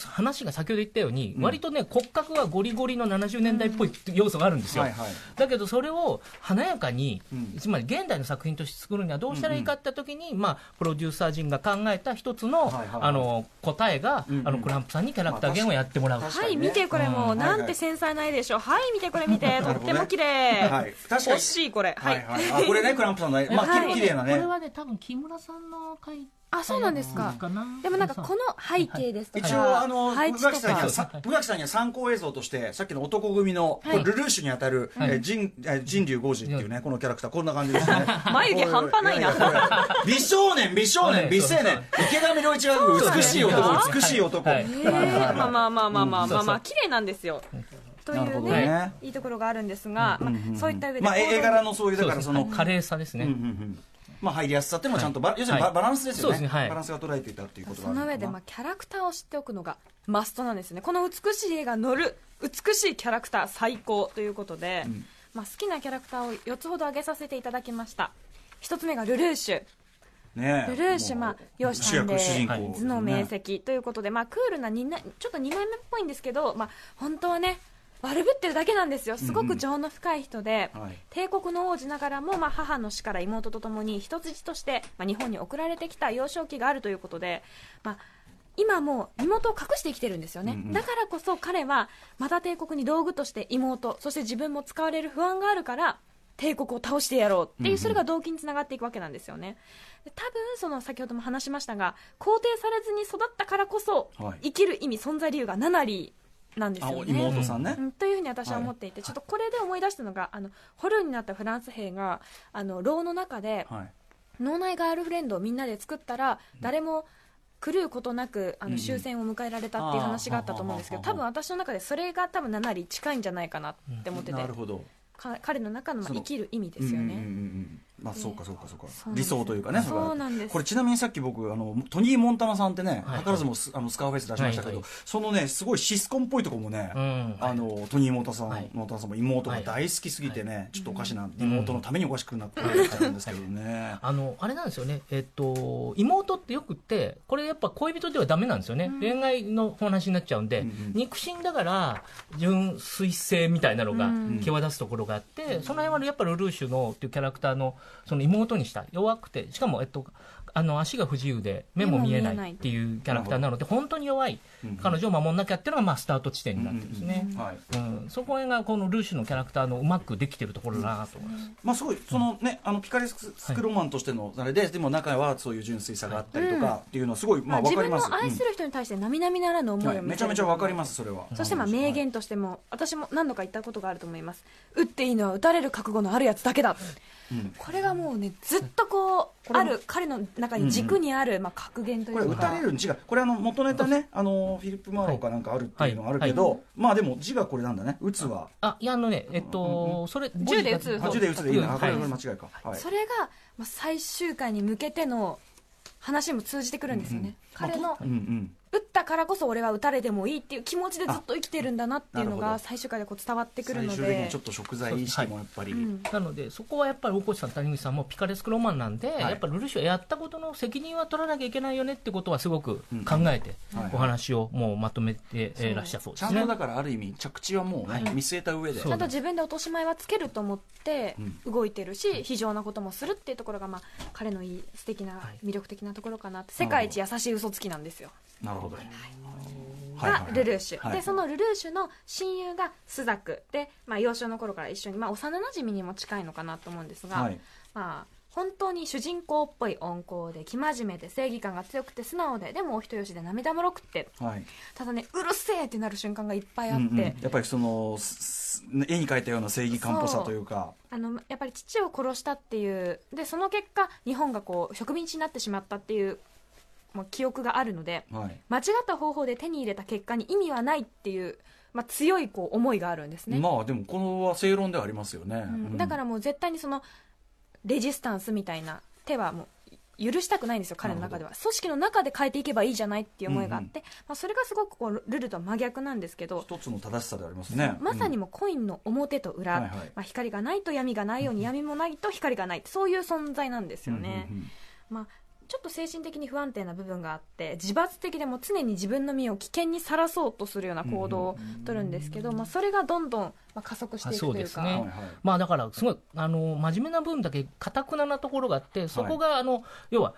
話が先ほど言ったように、うん。割とね骨格はゴリゴリの70年代っぽい要素があるんですよ、はいはい。だけどそれを華やかに、うん。つまり現代の作品として作るにはどうしたらいいかって時に、まあ、プロデューサー陣が考えた一つの,、はいはいはい。あの答えが、うんうん。あのクランプさんにキャラクターゲームをやってもらう、まあはい、見てこれもう、うん。なんて繊細な絵でしょう。はい、見てこれ見て、とっても綺麗。はい。確かに。欲しいこれ。ははいい。はい。あこれねクランプさんの絵。まあ、はい。き綺麗なね。これはね多分木村さんの書いあ、そうなんですか。でもなんかこの背景ですとか、一応あの宇垣さんには、さ宇垣さんには参考映像としてさっきの男組の、ルルーシュにあたる、はい。えー人えー人竜豪司っていうねこのキャラクター。こんな感じですね。眉毛半端ないな。美少年美少年美青年。池上良一が美しい男美しい男、まあまあまあまあまあまあまあ、綺麗なんですよ。というねいいところがあるんですが、まあそういった上で。まあ、絵絵柄のそういうだからその華麗さですね、うんうんうんまあ入りやすさっていうのもちゃんとバ、要するにバ,、はい。バランスですよね。ね。はい。バランスが捉えていたっていうことがあそるの上で、まあ、キャラクターを知っておくのがマストなんですね。この美しい絵が乗る美しいキャラクター最高ということで、まあ、好きなキャラクターを4つほど挙げさせていただきました。1つ目がルルーシュ。ねえ。ルルーシュ、まあ、容姿端麗主役主人公。頭脳明晰ということで、まあ、クールなちょっと2枚目っぽいんですけど、まあ、本当はね悪ぶってるだけなんですよ。すごく情の深い人で、はい。帝国の王子ながらも、まあ、母の死から妹と共に人質として、まあ、日本に送られてきた幼少期があるということで、まあ、今もう妹を隠して生きてるんですよね、うんうん。だからこそ彼はまた帝国に道具として妹そして自分も使われる不安があるから帝国を倒してやろうっていう、うんうん。それが動機につながっていくわけなんですよね。で多分その先ほども話しましたが肯定されずに育ったからこそ、はい。生きる意味存在理由が7割なんですあよね。妹さんね、うん、というふうに私は思っていて、ちょっとこれで思い出したのがあの捕虜になったフランス兵があの牢の中ではい。脳内ガールフレンドをみんなで作ったら誰も狂うことなくあうんうん。の終戦を迎えられたっていう話があったと思うんですけどあー多分私の中でそれが多分7割近いんじゃないかなって思ってて。なるほど。か彼の中の生きる意味ですよね。うんうんうんうんまあそうかそうかそうか。理想というかね。そうなんです。これちなみにさっき僕あのトニー・モンタナさんってねはい。図らずもスあのスカーフェイス出しましたけどはいはい。そのねすごいシスコンっぽいところもねうんあのトニー・モンタナさんはい。モンタナさんも妹が大好きすぎてねちょっとおかしな妹のためにおかしくなってるんですけどね。あのあれなんですよね、えっと、妹ってよくって、これやっぱ恋人ではダメなんですよね、恋愛のお話になっちゃうんで、うんうん肉親だから、純粋性みたいなのがうん。際立つところがあって、その辺はやっぱりルルーシュのっていうキャラクターのその妹にした、弱くて、しかも、えっと、あの足が不自由で目も見えないっていうキャラクターなので、本当に弱い。うん彼女を守んなきゃっていうのがまあスタート地点になってるんですね。そこがこのルーシュのキャラクターのうまくできてるところだなと思います。まあすごいそのねあのピカレスクロマンとしてのあれででも中はそういう純粋さがあったりとかっていうのはすごいまあわ自かります。分の愛する人に対して並々ならぬ思いをはいめちゃめちゃわかりますすそれは。そしてまあ名言としても私も何度か言ったことがあると思います。打っていいのは打たれる覚悟のあるやつだけだ。うん。これがもうねずっとこうある彼の中に軸にある、まあ、格言といこれ打うかたれるん違う。これあの元ネタねあのフィリップ・マーローかなんかあるっていうのがあるけど、はい。まあでも字がこれなんだね。打つは。あ、いや、あのね、えっと、それ、銃で撃つあ字で打つでいいな、はい。間違いか、はい。それが、まあ、最終回に向けての話も通じてくるんですよね、彼のうんうん。打ったからこそ俺は打たれてもいいっていう気持ちでずっと生きてるんだなっていうのが最終回でこう伝わってくる最ので。終的にちょっと食材意識もやっぱり、うん。なので、そこはやっぱり大越さん、谷口さんもピカレスクロマンなんで、い。やっぱりルルシュはやったことの責任は取らなきゃいけないよねってことはすごく考えてはい、お話をもうまとめてえーらっしゃるそうです。ねちゃんと。だからある意味着地はもうね、見据えた上で。ちゃんと自分で落とし前はつけると思ってう動いてるし、非常なこともするっていうところが、まあ、彼のいい素敵な魅力的なところかなって。世界一優しい嘘つきなんですよ。なるほど、はい。がルルーシュ、はいでそのルルーシュの親友がスザクで、まあ、幼少の頃から一緒に、まあ、幼なじみにも近いのかなと思うんですが、はい。まあ、本当に主人公っぽい温厚で生真面目で正義感が強くて素直ででもお人よしで涙もろくって。はい。ただねうるせえってなる瞬間がいっぱいあって、うんうん。やっぱりその絵に描いたような正義感っぽさというか。あのやっぱり父を殺したっていうでその結果日本がこう植民地になってしまったっていう記憶があるのではい。間違った方法で手に入れた結果に意味はないっていう、まあ、強いこう思いがあるんですね、まあでもこのは正論ではありますよね、うん。だからもう絶対にそのレジスタンスみたいな手はもう許したくないんですよ彼の中では。組織の中で変えていけばいいじゃないっていう思いがあって、まあ、それがすごくこうルルとは真逆なんですけど一つの正しさでありますね。まさにもうコインの表と裏、はいはい。まあ、光がないと闇がないように闇もないと光がないそういう存在なんですよね、うんうんうん。まあ、ちょっと精神的に不安定な部分があって自発的でも常に自分の身を危険にさらそうとするような行動を取るんですけど、まあ、それがどんどんまあ加速していくというか。あそうですね。はいはい。まあだから、すごい、あの、真面目な分だけ、かたくななところがあって、そこが、あの、要は、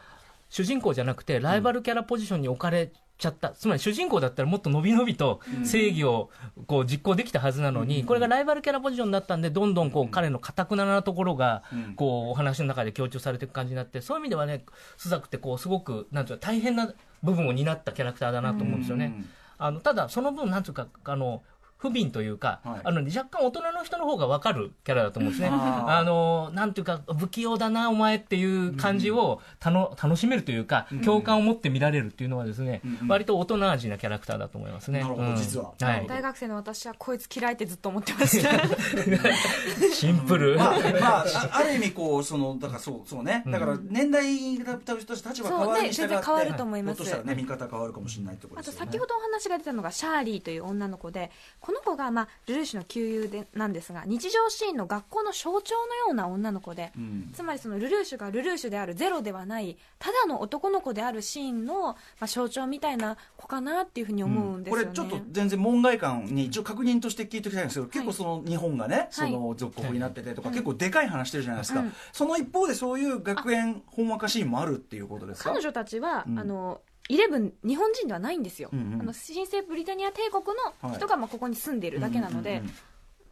主人公じゃなくて、ライバルキャラポジションに置かれちゃった。つまり、主人公だったらもっと伸び伸びと正義を、こう、実行できたはずなのに、これがライバルキャラポジションになったんで、どんどん、こう、彼のかたくななところがうん、こう、お話の中で強調されていく感じになって、そういう意味ではね、スザクって、こう、すごく、なんていうか、大変な部分を担ったキャラクターだなと思うんですよね。うん。あのただ、その分、なんていうか、あの不憫というか、はい。あの若干大人の人の方が分かるキャラだと思うんですね。あのなんていうか、不器用だな、お前っていう感じをたの楽しめるというか、共感を持って見られるっていうのはですね、割と大人味なキャラクターだと思いますね。なるほどうん。実は。はい。大学生の私はこいつ嫌いってずっと思ってました。シンプル。まあ、まあ、あある意味こうそのだからそうそうね、だから年代が立場変わるに従って、そうね全然変わると思います。としたらね見方変わるかもしれないってことあですよね。と先ほどお話が出たのがシャーリーという女の子でこの子が、まあ、ルルーシュの旧友でなんですが日常シーンの学校の象徴のような女の子で、うん。つまりそのルルーシュがルルーシュであるゼロではないただの男の子であるシーンの、まあ、象徴みたいな子かなっていうふうに思うんですよね、これちょっと全然門外観に一応確認として聞いておきたい。んですけど、結構その日本がね、その属国になっててとか、結構でかい話してるじゃないですか、うん。その一方でそういう学園ほんわかシーンもあるっていうことですか？彼女たちは、うん。あのイレブン日本人ではないんですよ、うんうん。あの神聖ブリタニア帝国の人がまあここに住んでいるだけなので、うんうんうん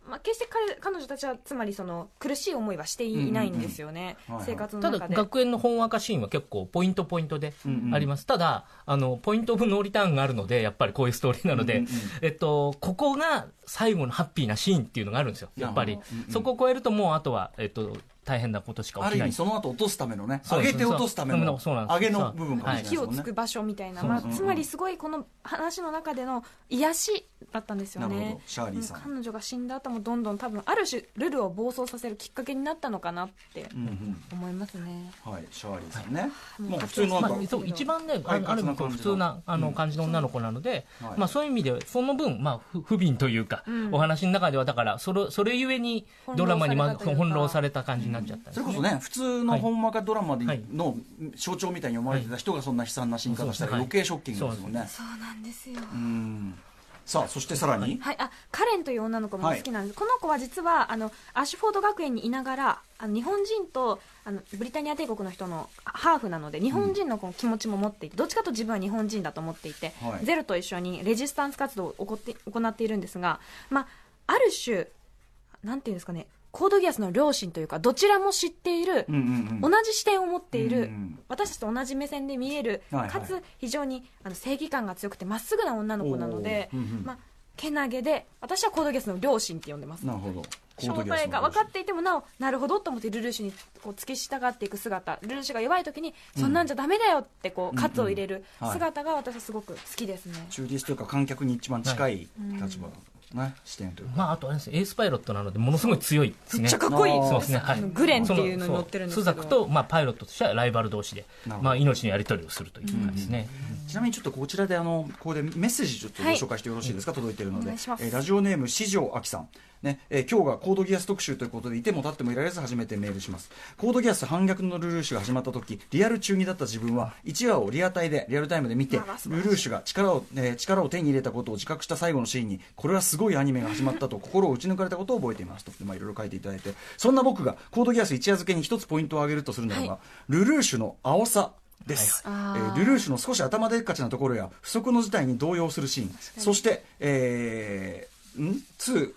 まあ、決して彼彼女たちはつまりその苦しい思いはしていないんですよね、うんうんうん。はいはい。生活のただ中で。学園のほんわかシーンは結構ポイントポイントでうんうん。あります、ただあのポイントオブノーリターンがあるのでやっぱりこういうストーリーなので、うんうんうん。えっと、ここが最後のハッピーなシーンっていうのがあるんですよ。やっぱり、うんうん。そこを超えるともうあとは、えっと、大変なことしかある意起きない。味その後落とすためのね上げて落とすための上げの部分かもしれないです火をつく場所みたいな、まあ、うんう。んつまりすごいこの話の中での癒しだったんですよね。ど。シャーリーさん。彼女が死んだ後もどんどん多分ある種ルルを暴走させるきっかけになったのかなってうんうん思いますね、はいシャーリーさんね、い。もう普通のまあ、そう一番ね、あ快ある意味普通なあの感じの女の子なので、はい。まあ、そういう意味で、その分、まあ、不不憫というか、うん。お話の中では、だからそれ、それゆえにドラマに、ま、翻弄されたというか。翻弄された感じになっちゃったん。ですそれこそね普通のほんわかドラマではい。の象徴みたいに思われてた人がそんな悲惨な死に方したらはい余計ショッキングですもんね。そうなんですよ。うん。さあそしてさらに、はい、あカレンという女の子も好きなんです、この子は実はあのアッシュフォード学園にいながらあの日本人とあのブリタニア帝国の人のハーフなので日本人のこの気持ちも持っていて、どっちかというと自分は日本人だと思っていて、はい。ゼルと一緒にレジスタンス活動を行って行っているんですが、まあ、ある種なんていうんですかねコードギアスの両親というかどちらも知っている、うんうんうん。同じ視点を持っている、うんうん私たちと同じ目線で見える、はいはい。かつ非常にあの正義感が強くてまっすぐな女の子なので、まあ、けなげで私はコードギアスの両親って呼んでます。なるほど。正体が分かっていてもなおなるほどと思ってルルーシュにこう突き従っていく姿ルルーシュが弱い時にそんなんじゃダメだよってこう喝を入れるはい。姿が私はすごく好きですね、中立というか観客に一番近い。立場、ね。視点というか、まあ、あとあれですエースパイロットなので、ものすごい強いですね。めっちゃかっこいい。そうですね、はい。グレンっていうのに乗ってるんですけど。スザクと、まあ、パイロットとしてはライバル同士でまあ、命のやり取りをするという感じですね。ちなみにちょっとこちらであのここでメッセージちょっとご紹介してよろしいですか、届いているので。えーラジオネーム四条亜紀さんね。えー今日がコードギアス特集ということでいても立ってもいられず初めてメールします。コードギアス反逆のルルーシュが始まった時リアル中2だった自分は1話をリアタイでリアルタイムで見てルルーシュが力を,、えー力を手に入れたことを自覚した最後のシーンにこれはすごいアニメが始まったと心を打ち抜かれたことを覚えていますと。まあいろいろ書いていただいて。そんな僕がコードギアス一夜漬けに一つポイントを挙げるとするならば、はルルーシュの青さです、はい。えールルーシュの少し頭でっかちなところや不測の事態に動揺するシーン。そして、えーん 2,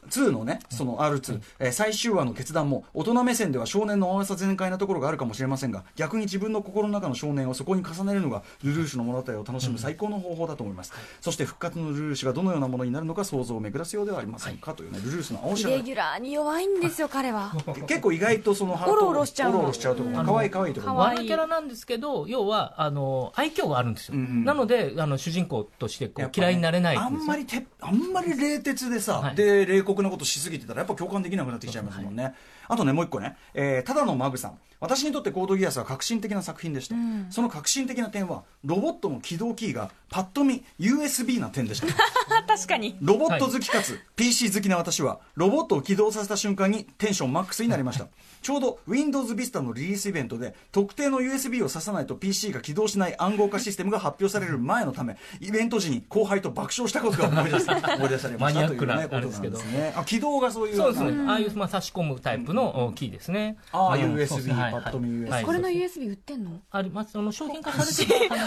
2のね、その R2、えー最終話の決断も、大人目線では少年の青さ全開なところがあるかもしれませんが、逆に自分の心の中の少年をそこに重ねるのが、ルルーシュの物語を楽しむ最高の方法だと思います。そして復活のルルーシュがどのようなものになるのか想像を巡らすようではありませんか、というね、ルルーシュの青イ白レギュラーに弱いんですよ彼は。結構意外とそのハートオロオロしちゃうの。オロオロしちゃうところ、可愛い可愛いところも可愛いキャラなんですけど、要は、あの、愛嬌があるんですよ。うんうんなので、あの、主人公としてこう、嫌いになれないあんまりてあんまり冷徹でさ、はい。で冷酷なことしすぎてたらやっぱ共感できなくなってきちゃいますもんね、あとねもう一個ね、えーただのマグさん私にとってコードギアスは革新的な作品でした、その革新的な点はロボットの起動キーがパッと見 USB な点でした。確かに。ロボット好きかつ PC 好きな私はロボットを起動させた瞬間にテンションマックスになりました。ちょうど Windows Vista のリリースイベントで特定の USB を挿さないと PC が起動しない暗号化システムが発表される前のためイベント時に後輩と爆笑したことが思い出さ思い出されました。マニアックなというねあれですけど。ことなんねあ起動がそういうそうですね。ん。ああいう、まあ、差し込むタイプのおキーですね。ああの USB そうですねはいパッと見 USB はい。これの USB 売ってんの？あります。その商品化されてる。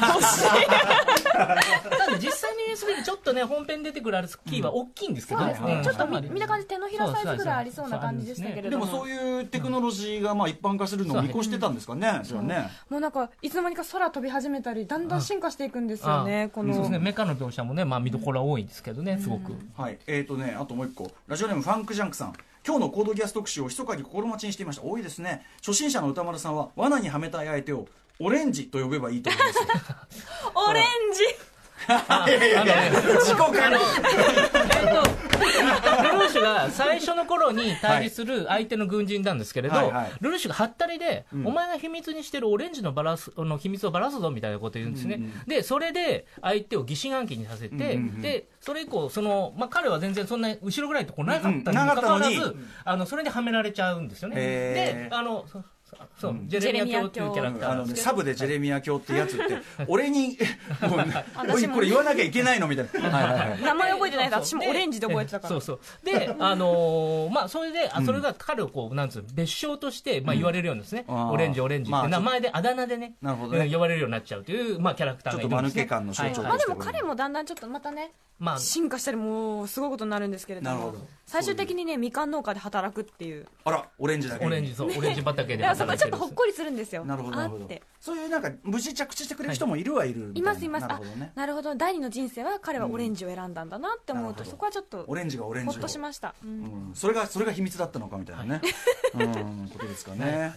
ただ実際に USB でちょっとね、本編に出てくるあれキーは大きいんですけど、そうですね、うん。ちょっと見見た感じ手のひらサイズぐらいありそうな感じでしたけれでどももそういうテクノロジーがまあ一般化するのを見越してたんですかねそれはね。もうなんかいつの間にか空飛び始めたりだんだん進化していくんですよね、この。そうですね、メカの描写もね、まあ、見どころは多いんですけどね、すごく。はい、えーとね、あともう一個、ラジオネームファンクジャンクさん。今日のコードギアス特集を密かに心待ちにしていました。多いですね。初心者の歌丸さんは、罠にはめたい相手を、オレンジと呼べばいいと思います。オレンジいやいやいや自己管理。えっと、ルルーシュがが最初の頃に対峙する相手の軍人なんですけれど、はいはい。ルルシュがはったりで、ん。お前が秘密にしてるオレンジのバラすの秘密をばらすぞみたいなこと言うんですね、うんうんでそれで相手を疑心暗鬼にさせて、うんうんうんでそれ以降その、まあ、彼は全然そんな後ろぐらいとこなかったにもかかったのにかわらず、あのそれではめられちゃうんですよね。であのそそう、ジェレミア教っていうキャラクターあのね、サブでジェレミア教ってやつって、俺に、もうね、おいこれ言わなきゃいけないの？みたいな。はいはいはい。名前覚えてないです私もでオレンジで覚えてたから。そうそう。であのーまあそれであそれが彼をこうなんつう別称としてまあ言われるようにですね、あー。オレンジオレンジまあって名前であだ名でね,、なるほどね。うん呼ばれるようになっちゃうというまあキャラクターがいるんです、ね、ちょっと間抜け感の象徴まあでも彼もだんだんちょっとまたねまあ。進化したりもうすごいことになるんですけれどもなるほど。最終的にねみかん農家で働くっていう。あら、オレンジだけ。に。オレンジそう オレンジ畑でだからそこちょっとほっこりするんですよ。なるほど、なるほど。あって。そういうなんか、無事着地してくれる人もいるはいるいますいます。あなるほどね。なるほど。第二の人生は彼はオレンジを選んだんだなって思うとうんそこはちょっとオレンジがオレンジを。ほっとしました。うん。うん。それが、それが秘密だったのかみたいなね。うん、ことですかね。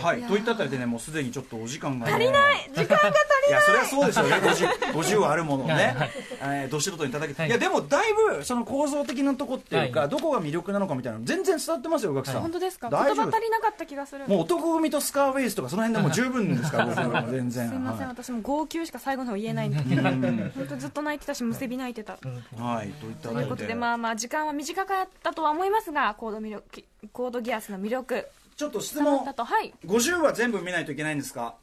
はい。といったあたりでね、もうすでにちょっとお時間が、ね。足りない。時間が足りない。いや、それはそうですよ。ね。50、50はあるものを はいねはい。えーど素人に叩き、はい。いや、でも、だいぶ、その構造的なとこっていうか、はい。どこが魅力なのかみたいなの、全然伝わってますよ、ガキさん。本当ですか？言葉足りなかった気がする。もう男組とスカーフェイスとか、その辺でもう十分ですから、僕はもう全然。すいません。は私も号泣しか最後の方言えないんで。すけど本当ずっと泣いてたしむせび泣いてた。い、はい、といったということでまあまあ時間は短かったとは思いますがコード魅力コードギアスの魅力ちょっと質問。はい。50は全部見ないといけないんですか？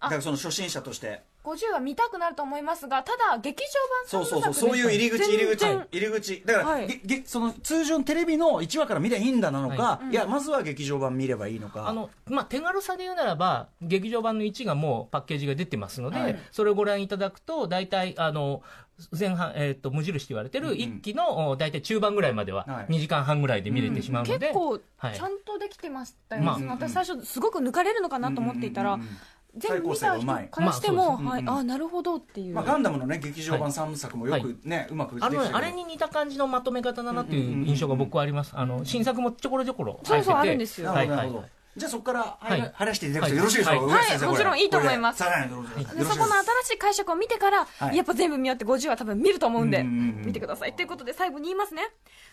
あ。だからその初心者として50は見たくなると思いますがただ劇場版そうそうそうそういう入り口入り口入り口。だから、はい。げげその通常のテレビの1話から見りゃいいんだなのか、、はい。やまずは劇場版見ればいいのか。あのまあ、手軽さで言うならば、劇場版の1がもうパッケージが出てますので、はい。それをご覧いただくと、大体、あの、前半、えっ、と、無印と言われてる1期の、お大体中盤ぐらいまでははい。2時間半ぐらいで見れてしまうので、結構ちはい。ゃんとできてましたよね、まあ。私最初すごく抜かれるのかなと思っていたら、うんうんうんうん全部見た人からしても、はい、ああなるほどっていう、まあ、ガンダムのね劇場版3部作もよくね、うまくできてる。あのねあれに似た感じのまとめ方だなっていう印象が僕はあります。あの、新作もちょころちょころ。そうそうあるんですよ。はいはい。はい。じゃあそこからはい。はい。話していただくとよろしいでしょうか、はい。もちろんいいと思います。そこの新しい解釈を見てから、はい。やっぱ全部見ようって50は多分見ると思うんで、見てください。ということで最後に言いますね。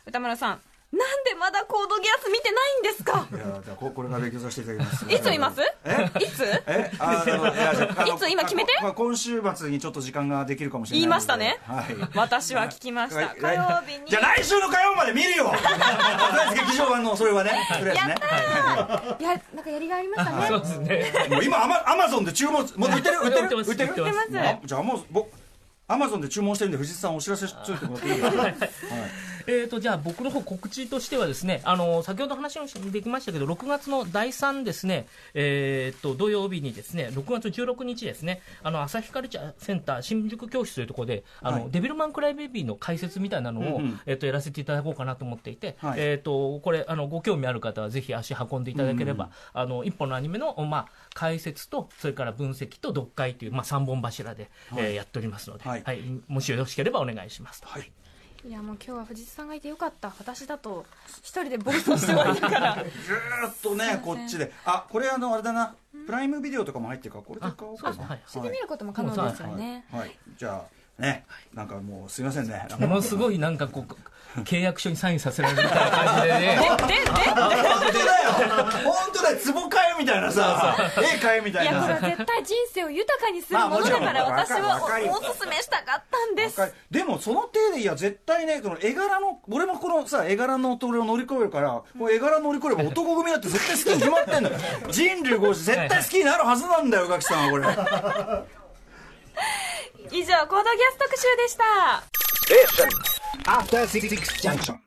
歌村さんなんでまだコードギアス見てないんですか？いやじゃあここれから勉強させていただきます。いつ見ます？え？いつ？え？あいやじゃああのいつ今決めて？今週末にちょっと時間ができるかもしれない言いましたね。はい。私は聞きました。はい。火曜日に。じゃあ来週の火曜まで見るよ。とりあえず劇場版のそれはねとりあえずねい。やなんかやりがいありましたね。そうですね。もう今アマアマゾンで注文もう 売ってる？売ってる？売ってる？売ってます。あじゃあもう僕アマゾンで注文してるんで藤井さんお知らせしといてもらっていいですかはいえー、とじゃあ僕の方告知としてはですねあの先ほど話もできましたけど6月の第3ですね、えー、と土曜日にですね6月16日ですねあの朝日カルチャーセンター新宿教室というところであの、はい。デビルマンクライベビーの解説みたいなのを、うんうん。えー、とやらせていただこうかなと思っていて、はい。えー、とこれあのご興味ある方はぜひ足運んでいただければ、あの一本のアニメの、まあ、解説とそれから分析と読解という、まあ、3本柱で、えーやっておりますので、はい。もしよろしければお願いしますと。はいいやもう今日は藤井さんがいてよかった。私だと一人で暴走して終わりだから。ずーっとねこっちで。あこれあのあれだな。プライムビデオとかも入ってるからこれで買おうかな。あそうですね。はい。それで見ることも可能ですよね、はい、はい。じゃあねなんかもうすいませんね。ものすごいなんかこう契約書にサインさせられるみたいな感じでね。ででで本当だよ。本当だよ。壺買えみたいなさ。絵買えみたいいやこれ絶対人生を豊かにするまあものだから私はおおすすめしたかったんです。でもその手でいや絶対ねこの絵柄の俺もこのさ絵柄の俺を乗り越えるからこの絵柄乗り越えれば男組だって絶対好きに決まってんだよ。人類合子絶対好きになるはずなんだよガキさんはこれ。以上コードギアス特集でした After Six Junction.